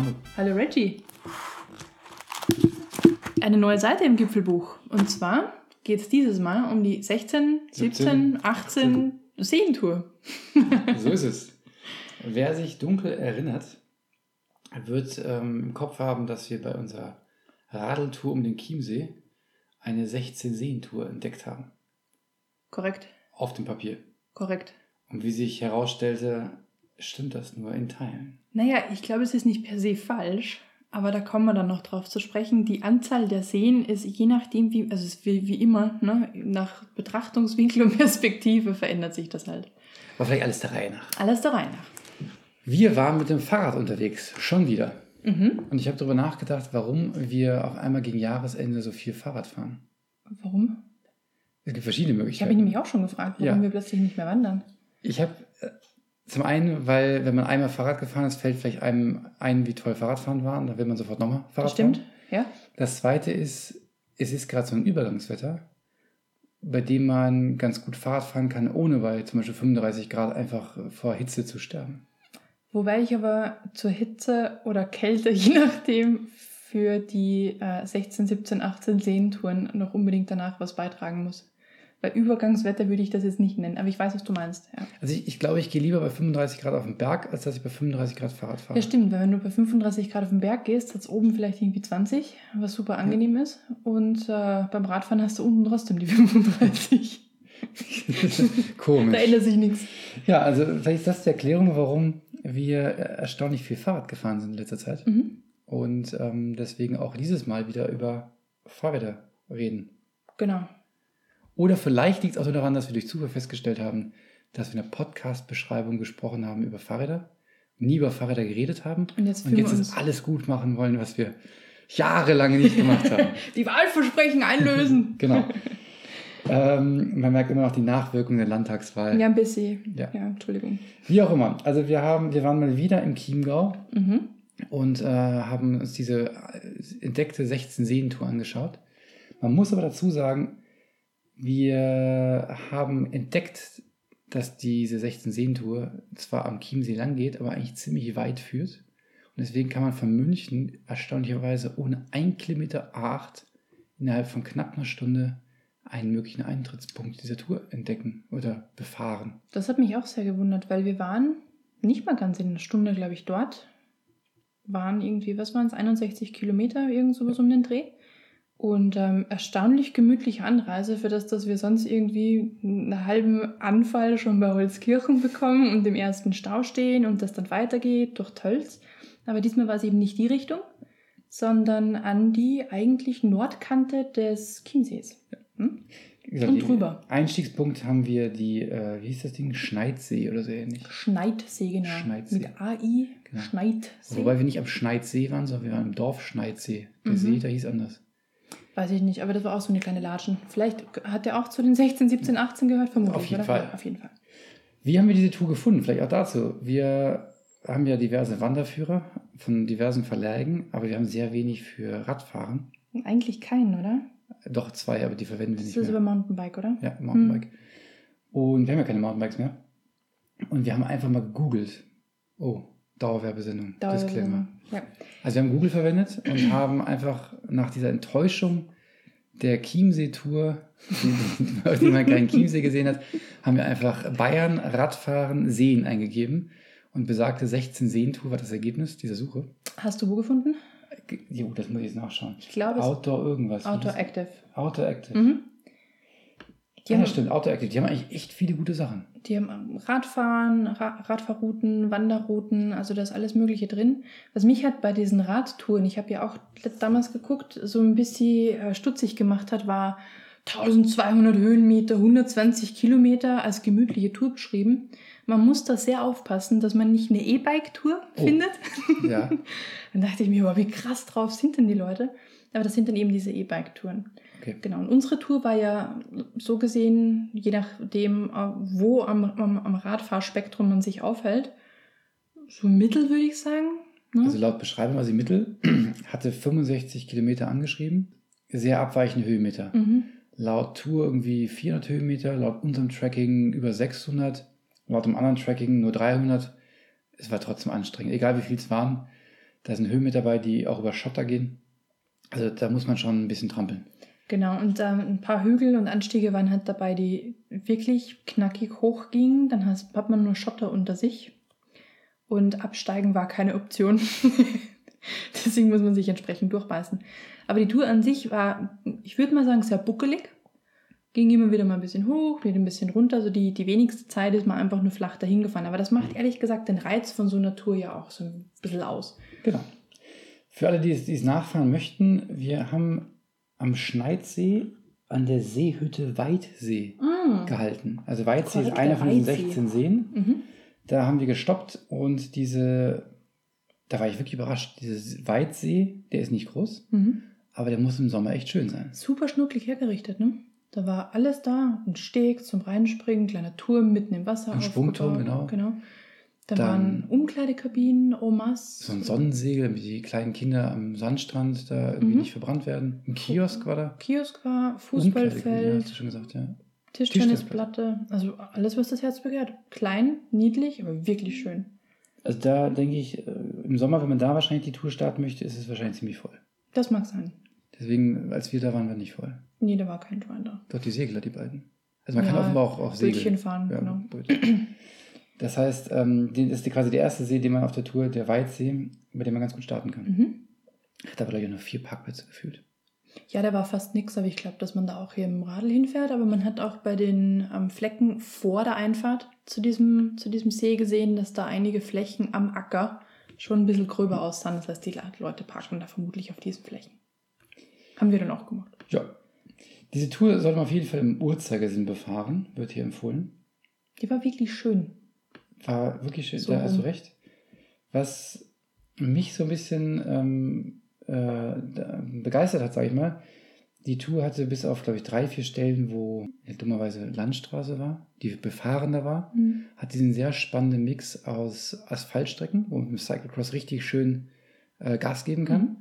Manu. Hallo Reggie. Eine neue Seite im Gipfelbuch. Und zwar geht es dieses Mal um die 16, 17, 18 Seentour. So ist es. Wer sich dunkel erinnert, wird ähm, im Kopf haben, dass wir bei unserer Radeltour um den Chiemsee eine 16-Seen-Tour entdeckt haben. Korrekt, Auf dem Papier. korrekt. Und wie sich herausstellte, stimmt das nur in Teilen. Naja, ich glaube, es ist nicht per se falsch, aber da kommen wir dann noch drauf zu sprechen. Die Anzahl der Seen ist je nachdem, wie, also wie, wie immer, ne, nach Betrachtungswinkel und Perspektive verändert sich das halt. Aber vielleicht alles der Reihe nach. Alles der Reihe nach. Wir waren mit dem Fahrrad unterwegs, schon wieder. Mhm. Und ich habe darüber nachgedacht, warum wir auf einmal gegen Jahresende so viel Fahrrad fahren. Warum? Es gibt verschiedene Ich habe Möglichkeiten. mich nämlich auch schon gefragt, warum Ja. wir plötzlich nicht mehr wandern. Ich habe äh, zum einen, weil wenn man einmal Fahrrad gefahren ist, fällt vielleicht einem ein, wie toll Fahrradfahren war. Und da will man sofort nochmal Fahrrad Das stimmt, fahren. ja. Das zweite ist, es ist gerade so ein Übergangswetter, bei dem man ganz gut Fahrrad fahren kann, ohne bei zum Beispiel 35 Grad einfach vor Hitze zu sterben. Wobei ich aber zur Hitze oder Kälte, je nachdem, für die äh, 16, 17, 18 Seentouren noch unbedingt danach was beitragen muss. Bei Übergangswetter würde ich das jetzt nicht nennen, aber ich weiß, was du meinst. Ja, Also ich, ich glaube, ich gehe lieber bei 35 Grad auf den Berg, als dass ich bei 35 Grad Fahrrad fahre. ja stimmt, weil wenn du bei 35 Grad auf den Berg gehst, hat es oben vielleicht irgendwie 20, was super angenehm ist. Und äh, beim Radfahren hast du unten trotzdem die 35. Komisch. da ändert sich nichts. Ja, also vielleicht ist das die Erklärung, warum wir erstaunlich viel Fahrrad gefahren sind in letzter Zeit. Mhm. Und ähm, deswegen auch dieses Mal wieder über Fahrräder reden. Genau. Oder vielleicht liegt es auch nur daran, dass wir durch Zufall festgestellt haben, dass wir in der Podcast-Beschreibung gesprochen haben über Fahrräder, nie über Fahrräder geredet haben Und jetzt und jetzt uns alles gut machen wollen, was wir jahrelang nicht gemacht haben. die Wahlversprechen einlösen. genau. ähm, man merkt immer noch die Nachwirkung der Landtagswahl. Ja, ein bisschen. Ja. ja Entschuldigung. Wie auch immer. Also wir haben, wir waren mal wieder im Chiemgau Mhm. und äh, haben uns diese entdeckte 16 Seentour angeschaut. Man muss aber dazu sagen, wir haben entdeckt, dass diese 16 Seentour zwar am Chiemsee lang geht, aber eigentlich ziemlich weit führt. Und deswegen kann man von München erstaunlicherweise ohne ein Kilometer A8 innerhalb von knapp einer Stunde einen möglichen Eintrittspunkt dieser Tour entdecken oder befahren. Das hat mich auch sehr gewundert, weil wir waren nicht mal ganz in einer Stunde, glaube ich, dort. Waren irgendwie, was waren es, 61 Kilometer, irgend sowas um den Dreh. Und ähm, erstaunlich gemütliche Anreise für das, dass wir sonst irgendwie einen halben Anfall schon bei Holzkirchen bekommen und im ersten Stau stehen und das dann weitergeht durch Tölz. Aber diesmal war es eben nicht die Richtung, sondern an die eigentlich Nordkante des Chiemsees. Hm? Gesagt, Und drüber. Einstiegspunkt haben wir die, äh, wie hieß das Ding? Schneidsee oder so ähnlich. Schneidsee, genau. Schneidsee. Mit AI, Genau. Schneidsee. Wobei wir nicht am Schneidsee waren, sondern wir waren im Dorf Schneidsee. Der Mhm. See, der hieß anders. Weiß ich nicht, aber das war auch so eine kleine Latschen. Vielleicht hat der auch zu den 16, 17, 18 gehört, vermutlich. Auf jeden oder? Fall. Auf jeden Fall. Wie haben wir diese Tour gefunden? Vielleicht auch dazu. Wir haben ja diverse Wanderführer von diversen Verlägen, aber wir haben sehr wenig für Radfahren. Eigentlich keinen, oder? Doch zwei, aber die verwenden wir Das nicht ist mehr. über Mountainbike, oder? Ja, Mountainbike. Und wir haben ja keine Mountainbikes mehr. Und wir haben einfach mal gegoogelt. Oh, Dauerwerbesendung. Disclaimer. Ja. Also wir haben Google verwendet und haben einfach nach dieser Enttäuschung der Chiemsee-Tour, die, die man keinen Chiemsee gesehen hat, haben wir einfach Bayern, Radfahren, Seen eingegeben. Und besagte 16 Seen-Tour war das Ergebnis dieser Suche. Hast du wo gefunden? Jo, das muss ich jetzt nachschauen. Ich glaube, es Outdoor irgendwas. Outdoor Active. Outdoor Active. Mhm. Die, Ja, haben, das stimmt, Outdoor Active. Die haben eigentlich echt viele gute Sachen. die haben Radfahren, Ra Radfahrrouten, Wanderrouten, also da ist alles Mögliche drin. Was mich hat bei diesen Radtouren, ich habe ja auch damals geguckt, so ein bisschen äh, stutzig gemacht hat, war 1200 Höhenmeter, 120 Kilometer als gemütliche Tour beschrieben. Man muss da sehr aufpassen, dass man nicht eine E-Bike-Tour Oh. findet. Ja. Dann dachte ich mir, aber wie krass drauf sind denn die Leute? Aber das sind dann eben diese E-Bike-Touren. Okay. Genau. Und unsere Tour war ja so gesehen, je nachdem, äh, wo am, am, am Radfahrspektrum man sich aufhält, so mittel würde ich sagen. Ne? Also laut Beschreibung war sie mittel, hatte 65 Kilometer angeschrieben, sehr abweichende Höhenmeter. mhm. Laut Tour irgendwie 400 Höhenmeter, laut unserem Tracking über 600, laut dem anderen Tracking nur 300. Es war trotzdem anstrengend, egal wie viel es waren. Da sind Höhen mit dabei, die auch über Schotter gehen. Also da muss man schon ein bisschen trampeln. Genau, und ähm, ein paar Hügel und Anstiege waren halt dabei, die wirklich knackig hoch gingen. Dann hat man nur Schotter unter sich. Und absteigen war keine Option. Deswegen muss man sich entsprechend durchbeißen. Aber die Tour an sich war, ich würde mal sagen, sehr buckelig. Ging immer wieder mal ein bisschen hoch, wieder ein bisschen runter. Also die, die wenigste Zeit ist man einfach nur flach dahin gefahren. Aber das macht ehrlich gesagt den Reiz von so einer Tour ja auch so ein bisschen aus. Genau. Für alle, die es, die es nachfahren möchten, wir haben am Schneidsee an der Seehütte Weidsee Ah, gehalten. Also Weidsee ist Korrekt, einer von diesen Weidsee. 16 Seen. mhm. Da haben wir gestoppt und diese, da war ich wirklich überrascht. Dieser Weidsee, der ist nicht groß, Mhm. aber der muss im Sommer echt schön sein. Super schnucklig hergerichtet, ne? Da war alles da. Ein Steg zum Reinspringen, kleiner Turm mitten im Wasser. Ein Sprungturm, genau. genau. Da Dann- waren Umkleidekabinen, Omas. So ein Sonnensegel, damit die kleinen Kinder am Sandstrand da irgendwie Mhm. nicht verbrannt werden. Ein Kiosk war da. Kiosk war, Umkleidekabine, hast Fußballfeld, du schon gesagt, ja. Tischtennisplatte. Also alles, was das Herz begehrt. Klein, niedlich, aber wirklich schön. Also da denke ich, äh, im Sommer, wenn man da wahrscheinlich die Tour starten möchte, ist es wahrscheinlich ziemlich voll. Das mag sein. Deswegen, als wir da waren, war nicht voll. Nee, da war kein Schwein da. Dort die Segler, die beiden. Also man kann Ja, offenbar auch, auch segeln. Bötchen fahren, Ja, genau. Brötchen. Das heißt, ähm, das ist die- quasi der erste See, den man auf der Tour, der Weidsee, mit dem man ganz gut starten kann. Mhm. Hat aber, glaube ich, nur vier Parkplätze gefühlt. Ja, der war fast nix, aber ich glaube, dass man da auch hier im Radl hinfährt. Aber man hat auch bei den ähm, Flecken vor der Einfahrt zu diesem, zu diesem See gesehen, dass da einige Flächen am Acker schon ein bisschen gröber aussahen. Das heißt, die Le- Leute parken da vermutlich auf diesen Flächen. Haben wir dann auch gemacht. Ja. Diese Tour sollte man auf jeden Fall im Uhrzeigersinn befahren, wird hier empfohlen. Die war wirklich schön. War wirklich schön, So da hast du recht. Was mich so ein bisschen ähm, äh, begeistert hat, sage ich mal, die Tour hatte bis auf, glaube ich, drei, vier Stellen, wo ja, dummerweise Landstraße war, die befahrender war, Mhm. hat diesen sehr spannenden Mix aus Asphaltstrecken, wo man mit dem Cyclocross richtig schön äh, Gas geben kann. Mhm.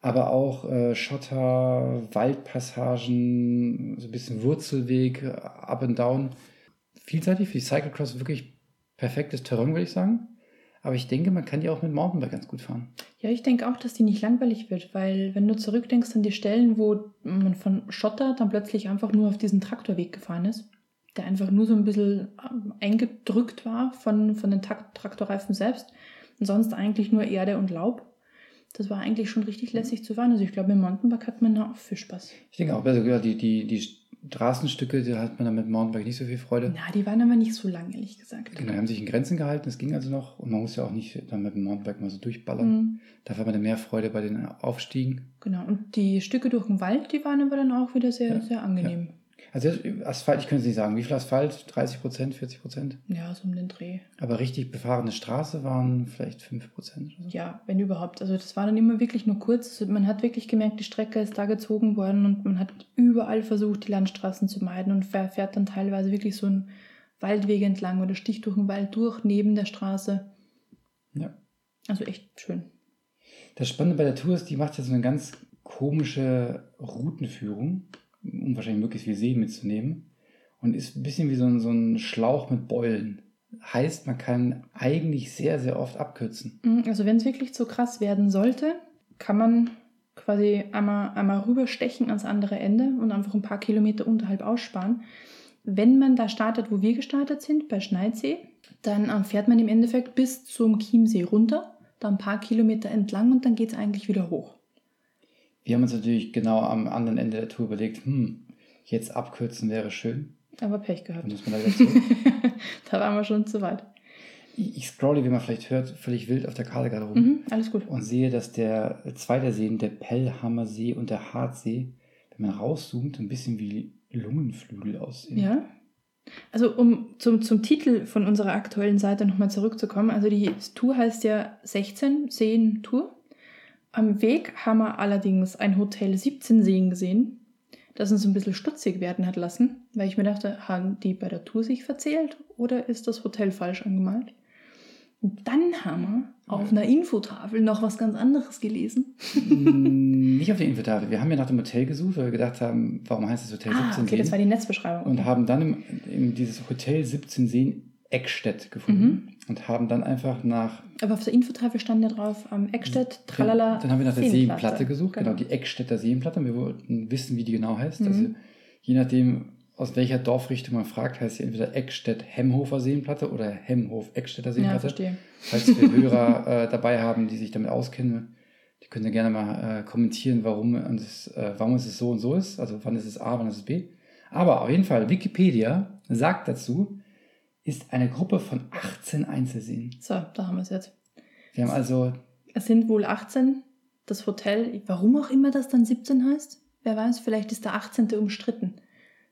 Aber auch äh, Schotter, Waldpassagen, so ein bisschen Wurzelweg, äh, up and down. Vielseitig für die Cyclocross wirklich perfektes Terrain, würde ich sagen. Aber ich denke, man kann die auch mit Mountainbike ganz gut fahren. Ja, ich denke auch, dass die nicht langweilig wird, weil wenn du zurückdenkst an die Stellen, wo man von Schotter dann plötzlich einfach nur auf diesen Traktorweg gefahren ist, der einfach nur so ein bisschen ähm, eingedrückt war von, von den Trak Traktorreifen selbst und sonst eigentlich nur Erde und Laub. Das war eigentlich schon richtig lässig zu fahren. Also ich glaube, im Mountainbike hat man da auch viel Spaß. Ich denke auch, also, die, die, die Straßenstücke, da hat man dann mit Mountainbike nicht so viel Freude. Na, die waren aber nicht so lang, ehrlich gesagt. Genau, die haben sich in Grenzen gehalten, das ging also noch. Und man muss ja auch nicht dann mit dem Mountainbike mal so durchballern. Mhm, Dafür hat man dann mehr Freude bei den Aufstiegen. genau. Und die Stücke durch den Wald, die waren aber dann auch wieder sehr, Ja, sehr angenehm. Also Asphalt, ich könnte es nicht sagen. Wie viel Asphalt? 30 Prozent, 40 Prozent? Ja, so um den Dreh. Aber richtig befahrene Straße waren vielleicht 5 Prozent oder so. Ja, wenn überhaupt. Also das war dann immer wirklich nur kurz. Also man hat wirklich gemerkt, die Strecke ist da gezogen worden und man hat überall versucht, die Landstraßen zu meiden und fähr- fährt dann teilweise wirklich so einen Waldweg entlang oder sticht durch den Wald durch neben der Straße. Ja. Also echt schön. Das Spannende bei der Tour ist, die macht ja so eine ganz komische Routenführung, um wahrscheinlich möglichst viel See mitzunehmen. Und ist ein bisschen wie so ein, so ein Schlauch mit Beulen. Heißt, man kann eigentlich sehr, sehr oft abkürzen. Mm, Also wenn es wirklich so krass werden sollte, kann man quasi einmal, einmal rüberstechen ans andere Ende und einfach ein paar Kilometer unterhalb aussparen. Wenn man da startet, wo wir gestartet sind, bei Schneidsee, dann ähm, fährt man im Endeffekt bis zum Chiemsee runter, dann ein paar Kilometer entlang und dann geht es eigentlich wieder hoch. Wir haben uns natürlich genau am anderen Ende der Tour überlegt, hm, jetzt abkürzen wäre schön. Aber Pech gehabt. muss man zurück. da waren wir schon zu weit. Ich ich scrolle, wie man vielleicht hört, völlig wild auf der Karte gerade rum. Mhm, alles gut. und sehe, dass der zweite See, der Pellhammer See und der Hartsee, wenn man rauszoomt, ein bisschen wie Lungenflügel aussehen. Ja. Also um zum, zum Titel von unserer aktuellen Seite nochmal zurückzukommen. Also die Tour heißt ja 16 Seen Tour. Am Weg haben wir allerdings ein Hotel 17 Seen gesehen, das uns ein bisschen stutzig werden hat lassen, weil ich mir dachte, haben die bei der Tour sich verzählt oder ist das Hotel falsch angemalt? Und dann haben wir auf einer Infotafel noch was ganz anderes gelesen. Mm, Nicht auf der Infotafel. Wir haben ja nach dem Hotel gesucht, weil wir gedacht haben, warum heißt das Hotel 17 Ah, okay, Seen? das war die Netzbeschreibung. und haben dann im, in dieses Hotel 17 Seen Eckstedt gefunden und haben dann einfach nach. Aber auf der Infotafel stand ja drauf, ähm, Eckstedt, tralala. Dann haben wir nach der Seenplatte. Seenplatte gesucht, genau, Genau. die Eckstädter Seenplatte. Wir wollten wissen, wie die genau heißt. Mhm. Also, je nachdem, aus welcher Dorfrichtung man fragt, heißt sie entweder Eckstedt-Hemhofer Seenplatte oder Hemhof-Eckstädter Ja, Seenplatte. verstehe. Falls wir Hörer äh, dabei haben, die sich damit auskennen, die können ja gerne mal äh, kommentieren, warum, es, äh, warum es so und so ist. Also wann ist es A, wann ist es B. Aber auf jeden Fall, Wikipedia sagt dazu, ist eine Gruppe von 18 Einzelseen. So, da haben wir es jetzt. Wir haben also, Es sind wohl 18. Das Hotel, warum auch immer das dann 17 heißt, wer weiß, vielleicht ist der 18. umstritten.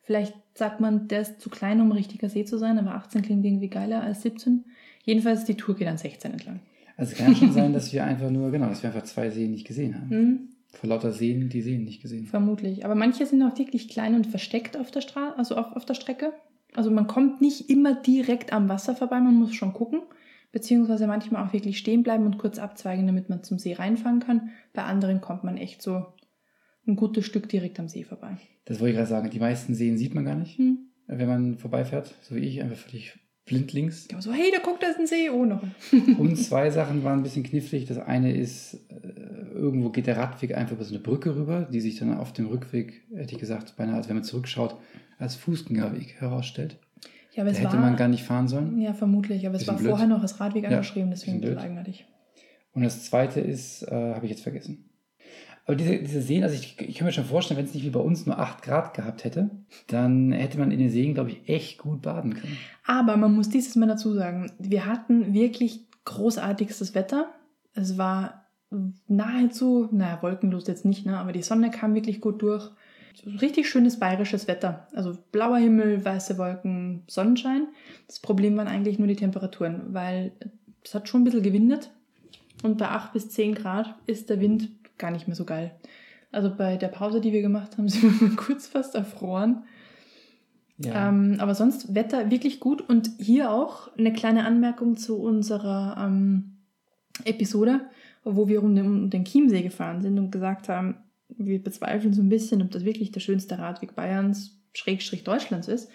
Vielleicht sagt man, der ist zu klein, um ein richtiger See zu sein, aber 18 klingt irgendwie geiler als 17. Jedenfalls, die Tour geht an 16 entlang. also es kann schon sein, dass wir einfach nur, genau, dass wir einfach zwei Seen nicht gesehen haben. Hm, Vor lauter Seen die Seen nicht gesehen. vermutlich. Aber manche sind auch wirklich klein und versteckt auf der Straße, also auf, auf der Strecke. Also man kommt nicht immer direkt am Wasser vorbei, man muss schon gucken. Beziehungsweise manchmal auch wirklich stehen bleiben und kurz abzweigen, damit man zum See reinfahren kann. Bei anderen kommt man echt so ein gutes Stück direkt am See vorbei. Das wollte ich gerade sagen. Die meisten Seen sieht man gar nicht, Hm. wenn man vorbeifährt. So wie ich, einfach völlig blindlings. Ja, so, hey, da guckt, da ist ein See. Oh, noch. ein. Und zwei Sachen waren ein bisschen knifflig. Das eine ist, äh, irgendwo geht der Radweg einfach über so eine Brücke rüber, die sich dann auf dem Rückweg, hätte ich gesagt, beinahe, als wenn man zurückschaut, als Fußgängerweg herausstellt. Ja, aber Da es hätte war. man gar nicht fahren sollen. ja, vermutlich. Aber es war blöd. vorher noch als Radweg Ja, angeschrieben, deswegen ein eigenartig. Und das zweite ist, äh, habe ich jetzt vergessen. Aber diese, diese Seen, also ich, ich kann mir schon vorstellen, wenn es nicht wie bei uns nur 8 Grad gehabt hätte, dann hätte man in den Seen, glaube ich, echt gut baden können. Aber man muss dieses Mal dazu sagen, wir hatten wirklich großartigstes Wetter. Es war nahezu, naja, wolkenlos jetzt nicht, ne? aber die Sonne kam wirklich gut durch. Richtig schönes bayerisches Wetter. Also blauer Himmel, weiße Wolken, Sonnenschein. Das Problem waren eigentlich nur die Temperaturen, weil es hat schon ein bisschen gewindet. Und bei 8 bis 10 Grad ist der Wind gar nicht mehr so geil. Also bei der Pause, die wir gemacht haben, sind wir kurz fast erfroren. Ja. Ähm, aber sonst Wetter wirklich gut. Und hier auch eine kleine Anmerkung zu unserer ähm, Episode, wo wir um den, um den Chiemsee gefahren sind und gesagt haben, wir bezweifeln so ein bisschen, ob das wirklich der schönste Radweg Bayerns, Schrägstrich Deutschlands ist.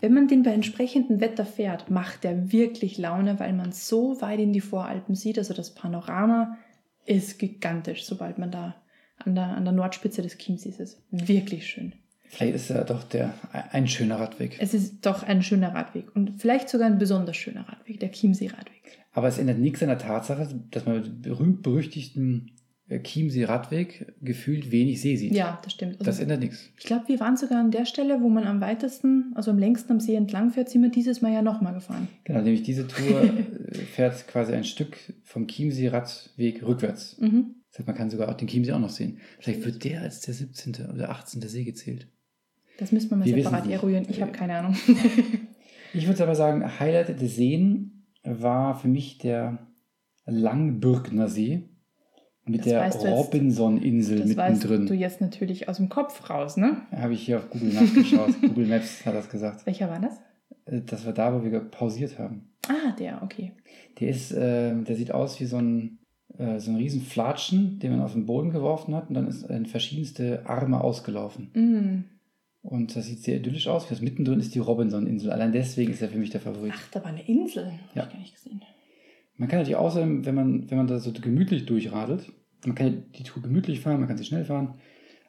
Wenn man den bei entsprechendem Wetter fährt, macht der wirklich Laune, weil man so weit in die Voralpen sieht. Also das Panorama ist gigantisch, sobald man da an der, an der Nordspitze des Chiemsees ist. Wirklich schön. Vielleicht ist ja doch der, ein schöner Radweg. Es ist doch ein schöner Radweg und vielleicht sogar ein besonders schöner Radweg, der Chiemsee-Radweg. Aber es ändert nichts an der Tatsache, dass man mit berühmt-berüchtigten Chiemsee-Radweg gefühlt wenig See sieht. Ja, das stimmt. Also, Das ändert nichts. ich glaube, wir waren sogar an der Stelle, wo man am weitesten, also am längsten am See entlang fährt, sind wir dieses Mal ja nochmal gefahren. Genau, nämlich diese Tour äh, fährt quasi ein Stück vom Chiemsee-Radweg rückwärts. Mhm. Das heißt, man kann sogar auch den Chiemsee auch noch sehen. Vielleicht wird der als der 17. oder 18. See gezählt. Das müssen wir mal Wir separat eruieren. Ich habe keine Ahnung. Ich würde aber sagen, Highlight des Seen war für mich der Langbürgner See mit Das der Robinson-Insel Das weißt du mittendrin. jetzt natürlich aus dem Kopf raus, ne? Habe ich hier auf Google nachgeschaut. Google Maps hat das gesagt. Welcher war das? Äh, Das war da, wo wir pausiert haben. Ah, der, okay. Der ist, äh, der sieht aus wie so ein, äh, so ein riesen Flatschen, den man auf den Boden geworfen hat und dann ist in verschiedenste Arme ausgelaufen. Mm. Und das sieht sehr idyllisch aus. Mittendrin ist die Robinson-Insel. Allein deswegen ist er für mich der Favorit. Ach, da war eine Insel. Hab Ja. ich gar nicht gesehen. Man kann natürlich außerdem, wenn man, wenn man da so gemütlich durchradelt, man kann die Tour gemütlich fahren, man kann sie schnell fahren,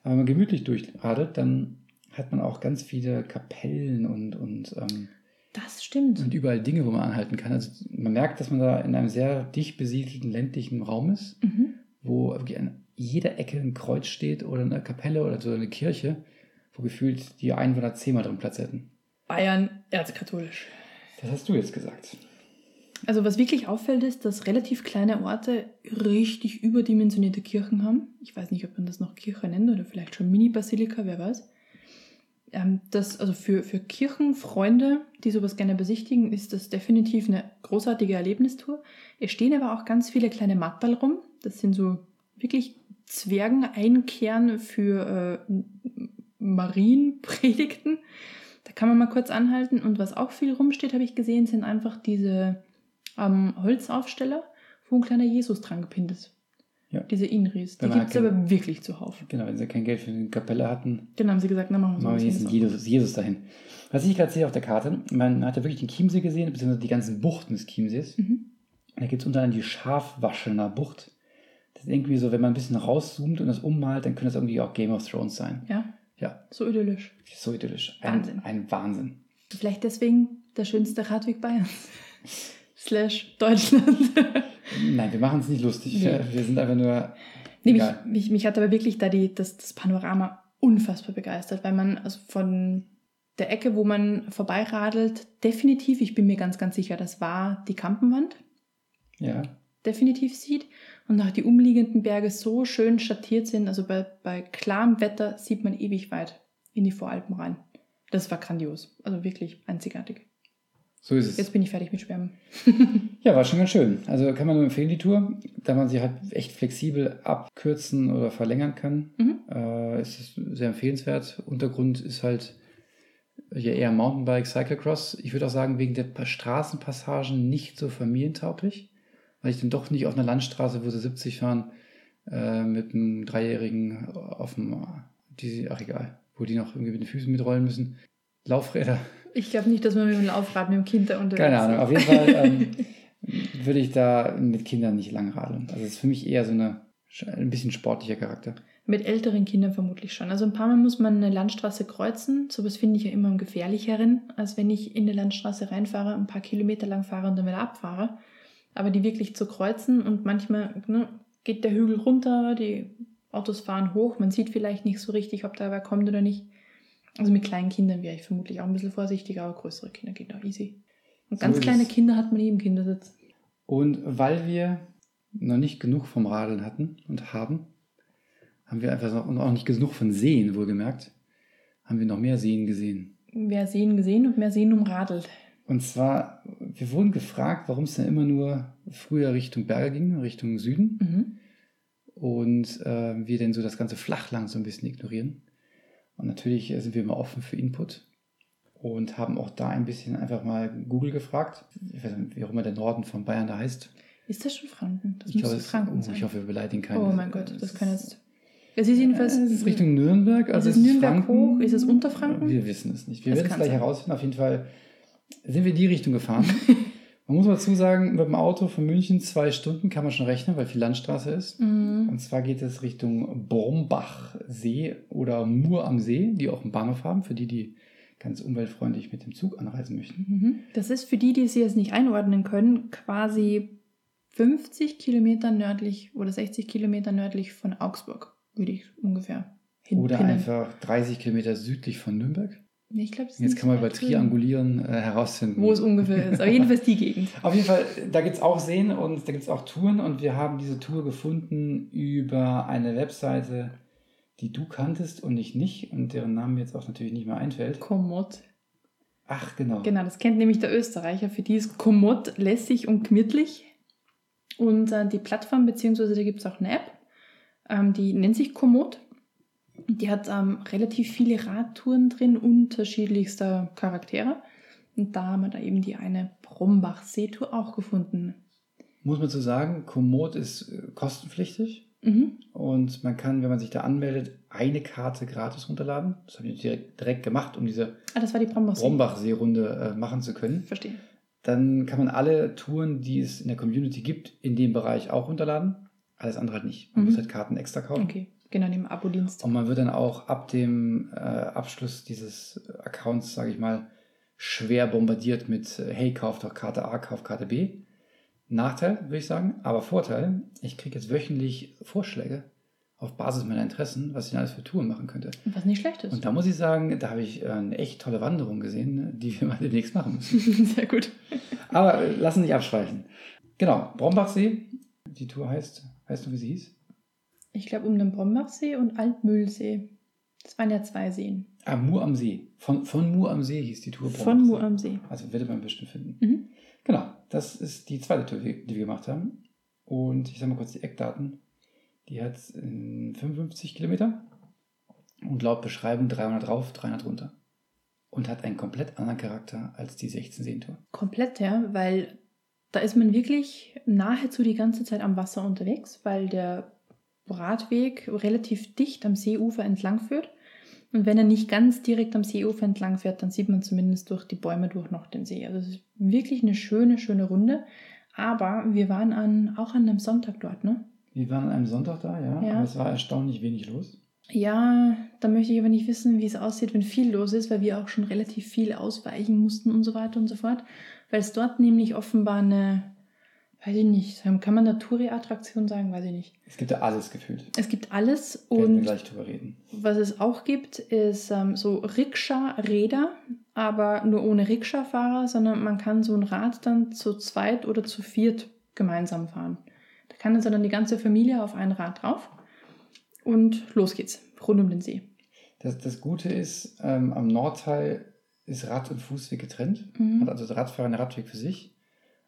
aber wenn man gemütlich durchradelt, dann hat man auch ganz viele Kapellen und, und, ähm, Das stimmt. und überall Dinge, wo man anhalten kann. Also man merkt, dass man da in einem sehr dicht besiedelten ländlichen Raum ist, Mhm. wo an jeder Ecke ein Kreuz steht oder eine Kapelle oder so eine Kirche, wo gefühlt die Einwohner zehnmal drin Platz hätten. Bayern erzkatholisch. Das hast du jetzt gesagt. Also was wirklich auffällt, ist, dass relativ kleine Orte richtig überdimensionierte Kirchen haben. Ich weiß nicht, ob man das noch Kirche nennt oder vielleicht schon Mini-Basilika, wer weiß. Ähm, das, also für, für Kirchenfreunde, die sowas gerne besichtigen, ist das definitiv eine großartige Erlebnistour. Es stehen aber auch ganz viele kleine Matterl rum. Das sind so wirklich Zwergeneinkern für äh, Marienpredigten. Da kann man mal kurz anhalten. Und was auch viel rumsteht, habe ich gesehen, sind einfach diese ähm, Holzaufsteller, wo ein kleiner Jesus dran gepinnt ist. Ja. Diese Inris. Die gibt es halt aber wirklich zuhauf. Genau, wenn sie kein Geld für eine Kapelle hatten, Dann haben sie gesagt, na machen wir jetzt Schönes. Jesus, Jesus dahin. Was ich gerade sehe auf der Karte, man hat ja wirklich den Chiemsee gesehen, beziehungsweise die ganzen Buchten des Chiemsees. Mhm. Da gibt es unter anderem die Schafwaschener Bucht. Das ist irgendwie so, wenn man ein bisschen rauszoomt und das ummalt, dann könnte das irgendwie auch Game of Thrones sein. Ja, Ja, so idyllisch. so idyllisch. Ein Wahnsinn. Ein Wahnsinn. Vielleicht deswegen der schönste Radweg Bayerns. Slash Deutschland. Nein, wir machen es nicht lustig. Nee. Wir, sind einfach nur. Nee, mich, mich, mich hat aber wirklich da die, das, das Panorama unfassbar begeistert, weil man also von der Ecke, wo man vorbeiradelt, definitiv, ich bin mir ganz, ganz sicher, das war die Kampenwand, Ja, definitiv sieht und auch die umliegenden Berge so schön schattiert sind. Also bei, bei klarem Wetter sieht man ewig weit in die Voralpen rein. Das war grandios, also wirklich einzigartig. So ist es. Jetzt bin ich fertig mit Schwärmen. Ja, war schon ganz schön. Also kann man nur empfehlen, die Tour, da man sie halt echt flexibel abkürzen oder verlängern kann. Mhm. Äh, ist es sehr empfehlenswert. Untergrund ist halt hier eher Mountainbike, Cyclocross. Ich würde auch sagen, wegen der Pa- Straßenpassagen nicht so familientauglich, weil ich dann doch nicht auf einer Landstraße, wo sie 70 fahren, äh, mit einem Dreijährigen auf dem, die, ach egal, wo die noch irgendwie mit den Füßen mitrollen müssen. Laufräder, Ich glaube nicht, dass man mit dem Laufrad mit dem Kind da unterwegs keine Ahnung. ist. Auf jeden Fall ähm, würde ich da mit Kindern nicht lang radeln. Also es ist für mich eher so eine, ein bisschen sportlicher Charakter. Mit älteren Kindern vermutlich schon. Also ein paar Mal muss man eine Landstraße kreuzen. Sowas finde ich ja immer am gefährlicheren, als wenn ich in eine Landstraße reinfahre, ein paar Kilometer lang fahre und dann wieder abfahre. Aber die wirklich zu kreuzen und manchmal ne, geht der Hügel runter, die Autos fahren hoch, man sieht vielleicht nicht so richtig, ob da wer kommt oder nicht. Also mit kleinen Kindern wäre ich vermutlich auch ein bisschen vorsichtiger, aber größere Kinder geht auch easy. Und So ganz ist kleine. Kinder hat man nie im Kindersitz. Und weil wir noch nicht genug vom Radeln hatten und haben, haben wir einfach noch, und auch nicht genug von Seen, wohlgemerkt, haben wir noch mehr Seen gesehen. Mehr Seen gesehen und mehr Seen umradelt. Und zwar, wir wurden gefragt, warum es denn immer nur früher Richtung Berge ging, Richtung Süden. Mhm. Und äh, wir denn so das ganze Flachland so ein bisschen ignorieren. Und natürlich äh, sind wir immer offen für Input und haben auch da ein bisschen einfach mal Google gefragt, ich weiß nicht, wie auch immer der Norden von Bayern da heißt. Ist das schon Franken? Das ich, glaube, Franken oh, sein. ich hoffe, wir beleidigen keinen. oh mein Gott, das kann jetzt. Es ist jedenfalls. Es ist Richtung Nürnberg. Also Ist es Nürnberg Franken. hoch? Ist es Unterfranken? Wir wissen es nicht. Wir Das werden es gleich sein. herausfinden. Auf jeden Fall sind wir in die Richtung gefahren. man muss mal dazu sagen, mit dem Auto von München zwei Stunden kann man schon rechnen, weil viel Landstraße ist. Mhm. Und zwar geht es Richtung Brombachsee oder Mur am See, die auch einen Bahnhof haben, für die, die ganz umweltfreundlich mit dem Zug anreisen möchten. Mhm. Das ist für die, die sie jetzt nicht einordnen können, quasi 50 Kilometer nördlich oder 60 Kilometer nördlich von Augsburg, würde ich ungefähr Oder hinpinnen. einfach 30 Kilometer südlich von Nürnberg. Ich glaub, das ist Jetzt kann man über. Triangulieren äh, herausfinden. Wo es ungefähr ist. Aber jedenfalls die Gegend. Auf jeden Fall, da gibt es auch Seen und da gibt es auch Touren und wir haben diese Tour gefunden über eine Webseite, die du kanntest und ich nicht und deren Namen mir jetzt auch natürlich nicht mehr einfällt. Komoot. Ach, genau. Genau, das kennt nämlich der Österreicher. Für die ist Komoot lässig und gemütlich. Und äh, die Plattform, beziehungsweise da gibt es auch eine App, ähm, die nennt sich Komoot. Die hat ähm, relativ viele Radtouren drin, unterschiedlichster Charaktere. Und da haben wir da eben die eine Brombach-Seetour auch gefunden. Muss man zu sagen, Komoot ist äh, kostenpflichtig Mhm. und man kann, wenn man sich da anmeldet, eine Karte gratis runterladen. Das habe ich direkt, direkt gemacht, um diese Ah, das war die Brombach-See. Brombach-Seerunde äh, machen zu können. Verstehe. Dann kann man alle Touren, die es in der Community gibt, in dem Bereich auch runterladen. Alles andere halt nicht. Man Mhm. muss halt Karten extra kaufen. Okay, genau, dem Abo-Dienst. Und man wird dann auch ab dem äh, Abschluss dieses Accounts, sage ich mal, schwer bombardiert mit, äh, hey, kauf doch Karte A, kauf Karte B. Nachteil, würde ich sagen, aber Vorteil, ich kriege jetzt wöchentlich Vorschläge auf Basis meiner Interessen, was ich denn alles für Touren machen könnte. Was nicht schlecht ist. Und da muss ich sagen, da habe ich äh, eine echt tolle Wanderung gesehen, die wir mal demnächst machen müssen. Sehr gut. Aber äh, lassen nicht abschweifen. Genau, Brombachsee, die Tour heißt, weißt du, wie sie hieß? Ich glaube um den Brombachsee und Altmühlsee. Das waren ja zwei Seen. Ah, Mur am See. Von, von Mur am See hieß die Tour. Von Mur am See. Also wird man bestimmt finden. Mhm. Genau, das ist die zweite Tour, die wir gemacht haben. Und ich sage mal kurz die Eckdaten. Die hat äh, 55 Kilometer und laut Beschreibung 300 drauf, 300 runter. Und hat einen komplett anderen Charakter als die 16 Seentour. Komplett, ja, weil da ist man wirklich nahezu die ganze Zeit am Wasser unterwegs, weil der Radweg relativ dicht am Seeufer entlang führt. Und wenn er nicht ganz direkt am Seeufer entlang fährt, dann sieht man zumindest durch die Bäume durch noch den See. Also es ist wirklich eine schöne, schöne Runde. Aber wir waren an, auch an einem Sonntag dort, ne? Wir waren an einem Sonntag da, ja, Ja. aber es war erstaunlich wenig los. Ja, da möchte ich aber nicht wissen, wie es aussieht, wenn viel los ist, weil wir auch schon relativ viel ausweichen mussten und so weiter und so fort. Weil es dort nämlich offenbar eine, weiß ich nicht, kann man eine Touri-Attraktion sagen, weiß ich nicht. Es gibt ja alles gefühlt. Es gibt alles Werden wir und gleich drüber reden. was es auch gibt, ist ähm, so Rikscha-Räder, aber nur ohne Rikscha-Fahrer, sondern man kann so ein Rad dann zu zweit oder zu viert gemeinsam fahren. Da kann also dann die ganze Familie auf ein Rad drauf und los geht's, rund um den See. Das, das Gute ist, ähm, am Nordteil ist Rad- und Fußweg getrennt. Mhm. Hat also der Radfahrer einen Radweg für sich.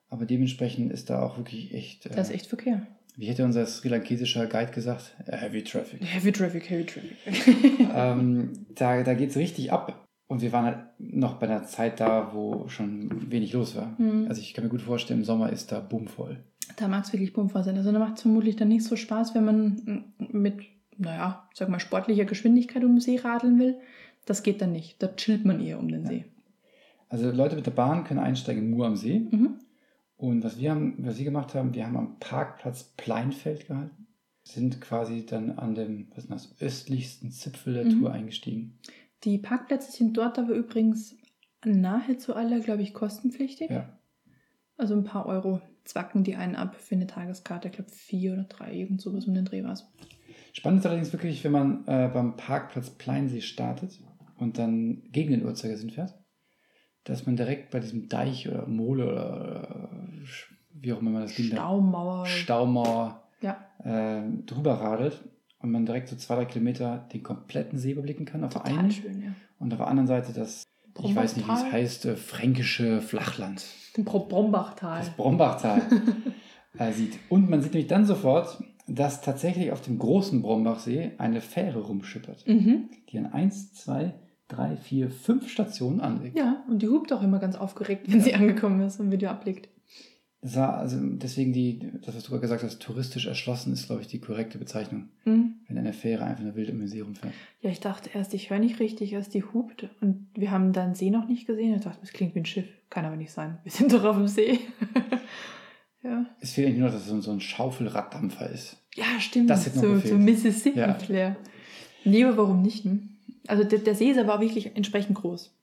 Aber dementsprechend ist da auch wirklich echt. Äh, Da ist echt Verkehr. Wie hätte unser sri lankesischer Guide gesagt? Äh, Heavy Traffic. Heavy Traffic, Heavy Traffic. ähm, da da geht es richtig ab. Und wir waren halt noch bei einer Zeit da, wo schon wenig los war. Mhm. Also ich kann mir gut vorstellen, im Sommer ist da bummvoll. Da mag es wirklich bummvoll sein. Also da macht es vermutlich dann nicht so Spaß, wenn man mit, naja, sag mal, sportlicher Geschwindigkeit um den See radeln will. Das geht dann nicht. Da chillt man eher um den Ja. See. Also Leute mit der Bahn können einsteigen in Mur am See. Mhm. Und was wir haben, was wir gemacht haben, wir haben am Parkplatz Pleinfeld gehalten. Sind quasi dann an dem, was ist das, östlichsten Zipfel der Mhm. Tour eingestiegen. Die Parkplätze sind dort aber übrigens nahezu alle, glaube ich, kostenpflichtig. Ja. Also ein paar Euro zwacken die einen ab für eine Tageskarte. Ich glaube, vier oder drei, irgend sowas um den Dreh war Spannend ist allerdings wirklich, wenn man äh, beim Parkplatz Pleinsee startet und dann gegen den Uhrzeigersinn fährt, dass man direkt bei diesem Deich oder Mole oder äh, wie auch immer man das Ding da, Staumauer. Staumauer ja, äh, drüber radelt und man direkt so zwei, drei Kilometer den kompletten See überblicken kann auf der einen schön, ja. und auf der anderen Seite das, ich weiß nicht, wie es heißt, äh, fränkische Flachland. Den Bro- Brombachtal. das Brombachtal äh, sieht. Und man sieht nämlich dann sofort, dass tatsächlich auf dem großen Brombachsee eine Fähre rumschippert, Mhm. die an 1, 2, 3, 4, 5 Stationen anlegt. Ja, und die hupt auch immer ganz aufgeregt, wenn sie angekommen ist und Video ablegt. Das war also deswegen die, das, was du gerade gesagt hast, touristisch erschlossen ist, glaube ich, die korrekte Bezeichnung, Mhm. wenn eine Fähre einfach nur wild um den See rumfährt. Ja, ich dachte erst, ich höre nicht richtig, als die hupt. Und wir haben dann See noch nicht gesehen. Ich dachte, das klingt wie ein Schiff. Kann aber nicht sein. Wir sind doch auf dem See. ja. Es fehlt eigentlich nur, dass es so, ein Schaufelraddampfer ist. ja, stimmt. Das noch so, so Mississippi Ja. Nee, aber warum nicht? Ne? Also der, der See ist aber auch wirklich entsprechend groß.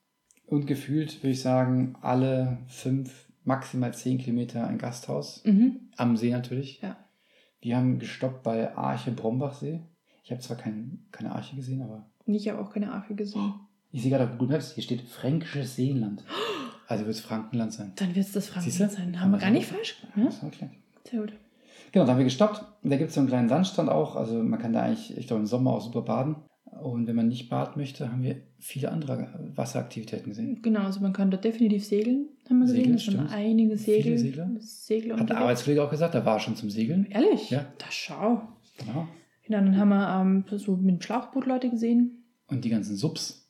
Und gefühlt würde ich sagen, alle fünf, maximal zehn Kilometer ein Gasthaus. Mhm. Am See natürlich. Ja. Wir haben gestoppt bei Arche Brombachsee. Ich habe zwar kein, keine Arche gesehen, aber Ich habe auch keine Arche gesehen. ich sehe gerade auf Google Maps, hier steht Fränkisches Seenland. Also wird es Frankenland sein. Dann wird es das Siehst Franken du? sein. Haben wir gar nicht falsch gemacht. Ne? Das war klar. Sehr gut. Genau, da haben wir gestoppt. Da gibt es so einen kleinen Sandstrand auch. Also man kann da eigentlich, ich glaube, im Sommer auch super baden. Und wenn man nicht baden möchte, haben wir viele andere Wasseraktivitäten gesehen. Genau, also man kann dort definitiv segeln, haben wir gesehen. Segeln, stimmt. einige Segel, Viele Segler. Segler Hat der. Arbeitskollege auch gesagt, da war schon zum Segeln. Ehrlich? Ja. Da schau. Genau. Genau, dann haben wir ähm, so mit dem Schlauchboot Leute gesehen. Und die ganzen Subs,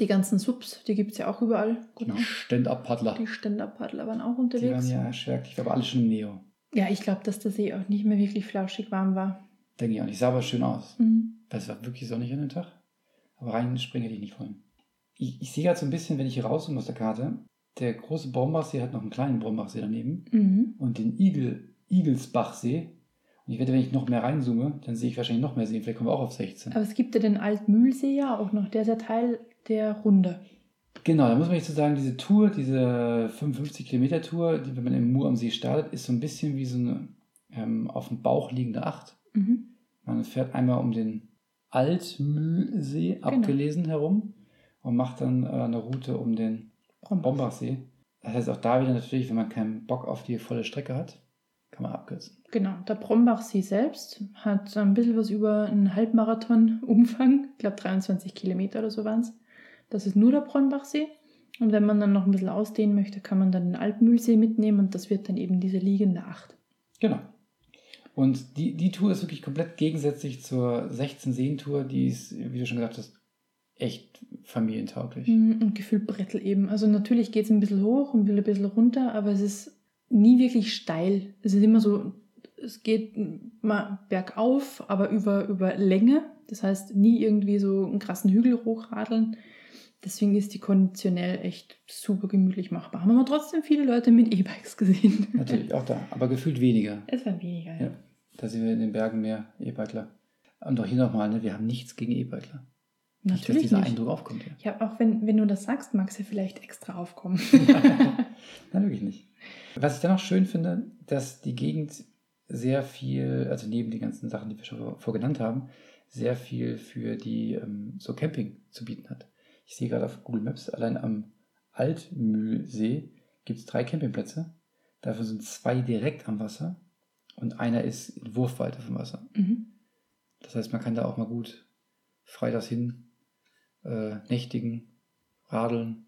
Die ganzen Subs, die gibt es ja auch überall. Genau. die Stand-Up-Paddler, Die Stand-Up-Paddler waren auch die unterwegs. waren ja schwer aktiv, aber alle schon im Neo. ja, ich glaube, dass der See auch nicht mehr wirklich flauschig warm war. Denke ich auch nicht. Sah aber schön aus. Mhm. Weil es war wirklich sonnig an dem Tag. Aber reinspringen hätte ich nicht wollen. Ich, ich sehe gerade so ein bisschen, wenn ich hier rauszoome aus der Karte, der große Brombachsee hat noch einen kleinen Brombachsee daneben Mhm. und den Igel, Igelsbachsee. Und ich wette, wenn ich noch mehr reinzoome, dann sehe ich wahrscheinlich noch mehr Seen. Vielleicht kommen wir auch auf 16. Aber es gibt ja den Altmühlsee ja auch noch. Der ist ja Teil der Runde. Genau, da muss man nicht so sagen, diese Tour, diese 55 Kilometer Tour, die, wenn man im Mur am See startet, ist so ein bisschen wie so eine ähm, auf dem Bauch liegende Acht. Mhm. Man fährt einmal um den Altmühlsee abgelesen herum und macht dann äh, eine Route um den Brombachsee. Das heißt auch da wieder natürlich, wenn man keinen Bock auf die volle Strecke hat, kann man abkürzen. Genau, der Brombachsee selbst hat ein bisschen was über einen Halbmarathon-Umfang. Ich glaube 23 Kilometer oder so waren es. Das ist nur der Brombachsee. Und wenn man dann noch ein bisschen ausdehnen möchte, kann man dann den Altmühlsee mitnehmen und das wird dann eben diese liegende Acht. Genau. Und die, die Tour ist wirklich komplett gegensätzlich zur 16-Seen-Tour, die ist, wie du schon gesagt hast, echt familientauglich. Mhm, Und gefühlt Brettel eben. Also natürlich geht es ein bisschen hoch und ein bisschen runter, aber es ist nie wirklich steil. Es ist immer so es geht mal bergauf, aber über, über Länge. Das heißt, nie irgendwie so einen krassen Hügel hochradeln. Deswegen ist die konditionell echt super gemütlich machbar. Haben aber trotzdem viele Leute mit E-Bikes gesehen. Natürlich, auch da. Aber gefühlt weniger. Es war weniger, ja. Ja. Da sind wir in den Bergen mehr E-Bikler. Und auch hier nochmal, ne, wir haben nichts gegen E-Bikler. Nicht, dass Natürlich dieser nicht. Eindruck aufkommt. Ja. Ja, auch wenn, wenn du das sagst, mag es ja vielleicht extra aufkommen. Nein, wirklich nicht. Was ich dann auch schön finde, dass die Gegend sehr viel, also neben den ganzen Sachen, die wir schon vorgenannt haben, sehr viel für die ähm, so Camping zu bieten hat. Ich sehe gerade auf Google Maps, allein am Altmühlsee gibt es drei Campingplätze. Davon sind zwei direkt am Wasser und einer ist in Wurfweite vom Wasser. mhm. Das heißt, man kann da auch mal gut freitags hin äh, nächtigen, radeln,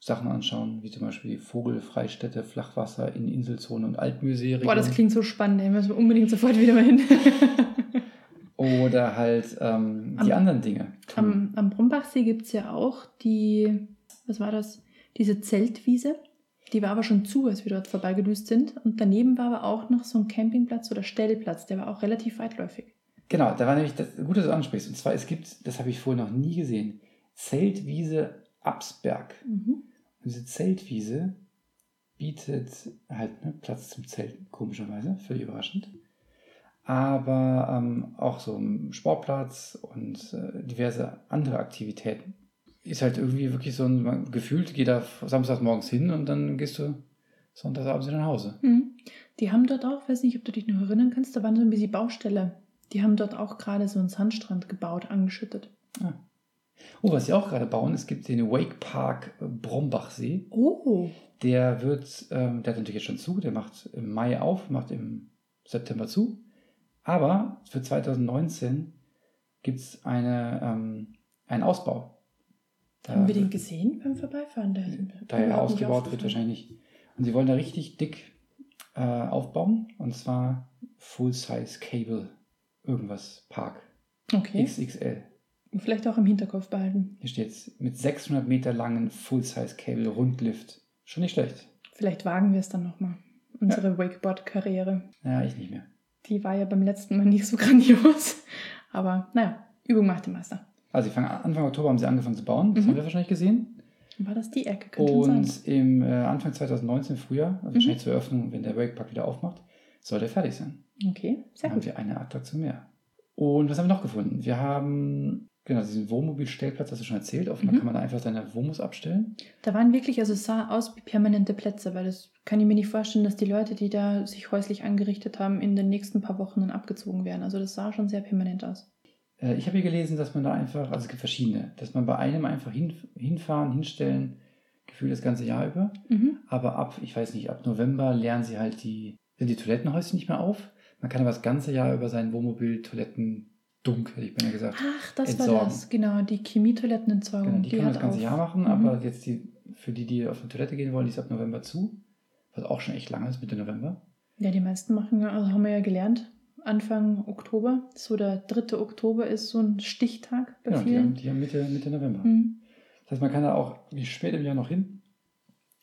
Sachen anschauen, wie zum Beispiel die Vogelfreistätte, Flachwasser in Inselzone und Altmühlsee. Boah, das klingt so spannend. Da müssen wir unbedingt sofort wieder mal hin. Oder halt ähm, die Am- anderen Dinge. am, am Brombachsee gibt es ja auch die, was war das? Diese Zeltwiese. Die war aber schon zu, als wir dort vorbeigedüst sind. Und daneben war aber auch noch so ein Campingplatz oder Stellplatz. Der war auch relativ weitläufig. Genau, da war nämlich das gut, dass du ansprichst. Und zwar, es gibt, das habe ich vorher noch nie gesehen, Zeltwiese Absberg. Mhm. Und diese Zeltwiese bietet halt ne, Platz zum Zelten, komischerweise, völlig überraschend. Aber ähm, auch so ein Sportplatz und äh, diverse andere Aktivitäten. Ist halt irgendwie wirklich so ein, gefühlt, geht da samstags morgens hin und dann gehst du sonntagsabends wieder nach Hause. Mhm. Die haben dort auch, weiß nicht, ob du dich noch erinnern kannst, da war so ein bisschen Baustelle. Die haben dort auch gerade so einen Sandstrand gebaut, angeschüttet. Ah. Oh, was sie auch gerade bauen, es gibt den Wake Park Brombachsee. Oh. Der wird, ähm, der hat natürlich jetzt schon zu, der macht im Mai auf, macht im September zu. Aber für 2019 gibt es eine, ähm, einen Ausbau. Haben wir den gesehen beim Vorbeifahren? Da, da er ausgebaut wird wahrscheinlich. Und sie wollen da richtig dick äh, aufbauen. Und zwar Full-Size Cable irgendwas Park. Okay. XXL. Vielleicht auch im Hinterkopf behalten. Hier steht es mit 600 Meter langen Full-Size Cable Rundlift. Schon nicht schlecht. Vielleicht wagen wir es dann nochmal. Unsere Wakeboard-Karriere. Ja, ich nicht mehr. Die war ja beim letzten Mal nicht so grandios. Aber naja, Übung macht den Meister. Also, sie fangen, Anfang Oktober haben sie angefangen zu bauen. Das Mhm. haben wir wahrscheinlich gesehen. War das die Ecke? Könnte Und sein. im äh, Anfang 2019, Frühjahr, also Mhm. wahrscheinlich zur Eröffnung, wenn der Wakepark wieder aufmacht, soll der fertig sein. Okay, sehr Dann haben gut. wir eine Attraktion mehr. Und was haben wir noch gefunden? Wir haben genau diesen Wohnmobilstellplatz, hast du schon erzählt. Offenbar Mhm. kann man da einfach seine Wohnmos abstellen. Da waren wirklich, also es sah aus wie permanente Plätze, weil das kann ich mir nicht vorstellen, dass die Leute, die da sich häuslich angerichtet haben, in den nächsten paar Wochen dann abgezogen werden. Also das sah schon sehr permanent aus. Äh, ich habe hier gelesen, dass man da einfach, also es gibt verschiedene, dass man bei einem einfach hin, hinfahren, hinstellen, gefühlt das ganze Jahr über. Mhm. Aber ab, ich weiß nicht, ab November lernen sie halt die, sind die Toilettenhäuschen nicht mehr auf. Man kann aber das ganze Jahr über sein Wohnmobil Toiletten dunk, hätte ich beinahe gesagt. Ach, das war Entsorgen. das, genau, die Chemietoilettenentsorgung. Genau, die, können wir hat das ganze auf. Jahr machen, Mhm. aber jetzt die, für die, die auf eine Toilette gehen wollen, die ist ab November zu. Was auch schon echt lange ist, Mitte November. Ja, die meisten machen ja, also haben wir ja gelernt, Anfang Oktober, so der 3. Oktober ist so ein Stichtag bei Genau, die haben, vielen. die haben Mitte, Mitte November. Mhm. Das heißt, man kann da auch wie spät im Jahr noch hin.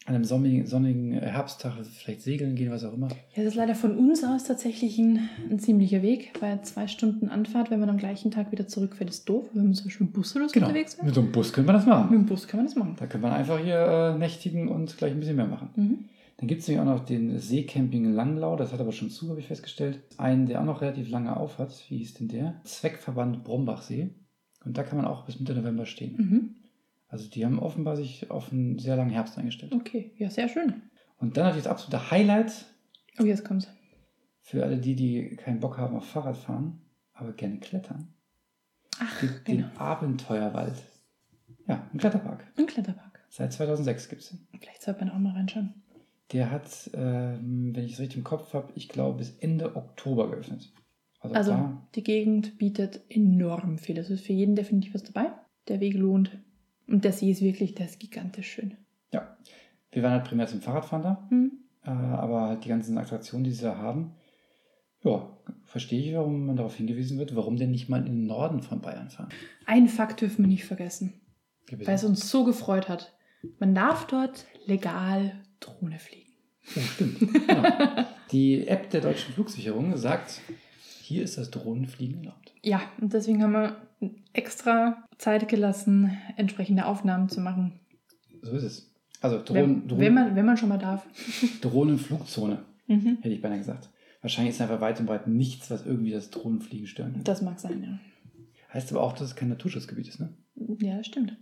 An einem sonnigen, sonnigen Herbsttag vielleicht segeln gehen, was auch immer. Ja, das ist leider von uns aus tatsächlich ein, ein ziemlicher Weg, weil zwei Stunden Anfahrt, wenn man am gleichen Tag wieder zurückfährt, ist doof. Wenn man zum Beispiel mit dem Bus oder so Genau. unterwegs wäre. Mit so einem Bus können wir das Mit machen. dem Bus kann man das machen. Da können wir einfach hier äh, nächtigen und gleich ein bisschen mehr machen. Mhm. Dann gibt es nämlich auch noch den Seecamping Langlau, das hat aber schon zu, habe ich festgestellt. Einen, der auch noch relativ lange auf hat. Wie hieß denn der? Zweckverband Brombachsee. Und da kann man auch bis Mitte November stehen. Mhm. Also die haben offenbar sich auf einen sehr langen Herbst eingestellt. Okay, ja, sehr schön. Und dann natürlich das absolute Highlight Oh, jetzt kommt's. für alle die, die keinen Bock haben auf Fahrradfahren, aber gerne klettern. Ach, gibt genau. den Abenteuerwald. Ja, ein Kletterpark. Ein Kletterpark. Seit 2006 gibt es den. Vielleicht sollte man auch mal reinschauen. Der hat, ähm, wenn ich es richtig im Kopf habe, ich glaube bis Ende Oktober geöffnet. Also, Also, da, die Gegend bietet enorm viel. Es ist für jeden definitiv was dabei. Der Weg lohnt. Und der See ist wirklich, der ist gigantisch schön. ja. Wir waren halt primär zum Fahrradfahren da, Hm. äh, aber halt die ganzen Attraktionen, die sie da haben, ja, verstehe ich, warum man darauf hingewiesen wird, warum denn nicht mal in den Norden von Bayern fahren. Einen Fakt dürfen wir nicht vergessen, weil es uns so gefreut hat. Man darf dort legal Drohne fliegen. Oh, stimmt. Genau. Die App der deutschen Flugsicherung sagt, hier ist das Drohnenfliegen erlaubt. Ja, und deswegen haben wir extra Zeit gelassen, entsprechende Aufnahmen zu machen. So ist es. Also Drohnen, Wenn, Drohnen, wenn, man, wenn man schon mal darf. Drohnenflugzone, Mhm. hätte ich beinahe gesagt. Wahrscheinlich ist einfach weit und breit nichts, was irgendwie das Drohnenfliegen stören kann. Das mag sein, ja. Heißt aber auch, dass es kein Naturschutzgebiet ist, ne? Ja, das stimmt.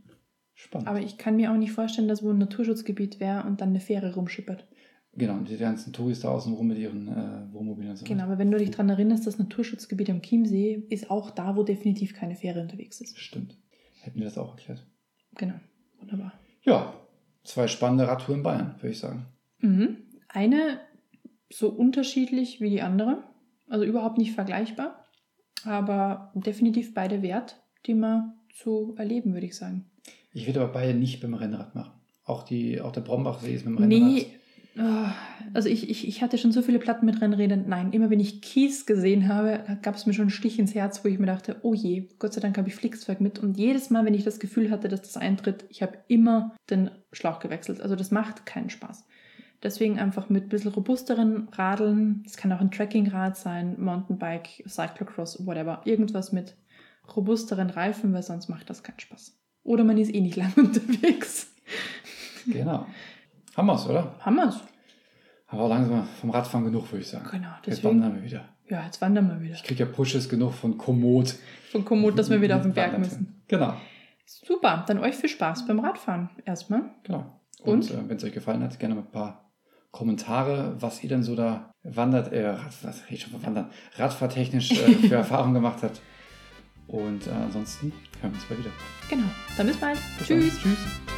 Spannend. Aber ich kann mir auch nicht vorstellen, dass wo ein Naturschutzgebiet wäre und dann eine Fähre rumschippert. genau, und die ganzen Touris da außen rum mit ihren äh, Wohnmobilen und so. Genau, aber wenn du dich daran erinnerst, das Naturschutzgebiet am Chiemsee ist auch da, wo definitiv keine Fähre unterwegs ist. Stimmt. Hätten wir das auch erklärt. Genau, wunderbar. Ja, zwei spannende Radtouren in Bayern, würde ich sagen. Mhm. Eine so unterschiedlich wie die andere, also überhaupt nicht vergleichbar, aber definitiv beide wert, die mal zu erleben, würde ich sagen. Ich würde aber beide nicht beim Rennrad machen. Auch, die, auch der Brombachsee ist mit dem Rennrad. Nee, ah, also ich, ich, ich hatte schon so viele Platten mit Rennrädern. Nein, immer wenn ich Kies gesehen habe, gab es mir schon einen Stich ins Herz, wo ich mir dachte, oh je, Gott sei Dank habe ich Flixwerk mit. Und jedes Mal, wenn ich das Gefühl hatte, dass das eintritt, ich habe immer den Schlauch gewechselt. Also das macht keinen Spaß. Deswegen einfach mit ein bisschen robusteren Radeln. Es kann auch ein Trekkingrad sein, Mountainbike, Cyclocross, whatever. Irgendwas mit robusteren Reifen, weil sonst macht das keinen Spaß. Oder man ist eh nicht lang unterwegs. Genau. Haben wir es, oder? Haben wir's? Aber langsam vom Radfahren genug, würde ich sagen. Genau, Jetzt deswegen. wandern wir wieder. Ja, jetzt wandern wir wieder. Ich kriege ja Pushes genug von Komoot. Von Komoot, dass wir wieder auf den Berg müssen. Genau. Super, dann euch viel Spaß beim Radfahren erstmal. genau. Und? Und, äh, wenn es euch gefallen hat, gerne mal ein paar Kommentare, was ihr denn so da wandert, äh, Rad, was rede ich schon Wandern, Radfahrtechnisch äh, für Erfahrungen gemacht habt. Und äh, ansonsten hören wir uns bald wieder. Genau, dann bis bald. Bis dann. Tschüss. Tschüss.